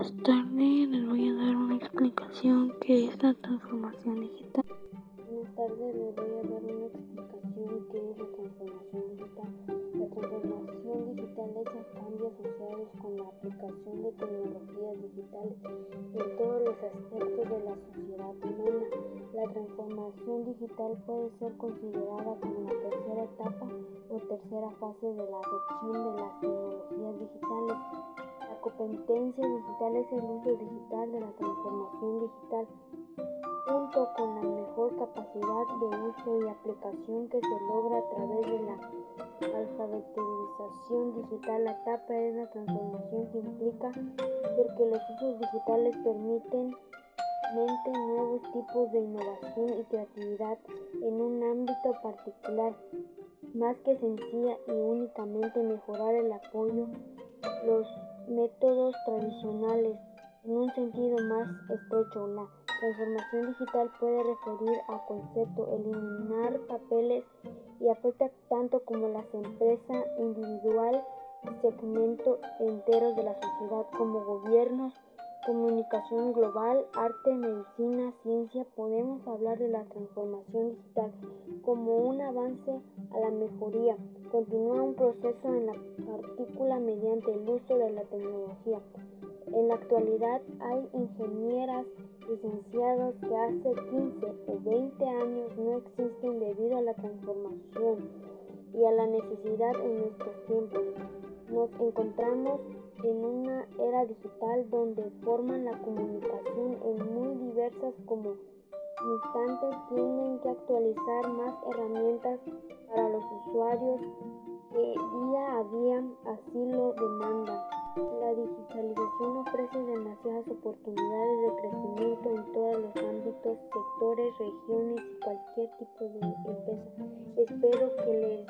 Buenas tardes, les voy a dar una explicación que es la transformación digital. Buenas tardes, les voy a dar una explicación que es la transformación digital. La transformación digital es el cambio asociados con la aplicación de tecnologías digitales en todos los aspectos de la sociedad humana. La transformación digital puede ser considerada como la tercera etapa o tercera fase de la adopción de competencia digital es el uso digital de la transformación digital, junto con la mejor capacidad de uso y aplicación que se logra a través de la alfabetización digital. La etapa es la transformación que implica porque los usos digitales permiten nuevos tipos de innovación y creatividad en un ámbito particular, más que sencilla y únicamente mejorar el apoyo, los métodos tradicionales. En un sentido más estrecho, la transformación digital puede referir a concepto eliminar papeles y afecta tanto como las empresas individual y segmentos enteros de la sociedad como gobiernos, comunicación global, arte, medicina, ciencia. Podemos hablar de la transformación digital como un avance a la mejoría. Continúa un proceso en la partícula mediante el uso de la tecnología. En la actualidad hay ingenieras licenciados que hace 15 o 20 años no existen debido a la transformación y a la necesidad en nuestros tiempos. Nos encontramos en una era digital donde forman la comunicación en muy diversas como instantes tienen que actualizar más herramientas para los usuarios que día a día así lo demandan. La digitalización ofrece demasiadas oportunidades de crecimiento en todos los ámbitos, sectores, regiones y cualquier tipo de empresa. Espero que les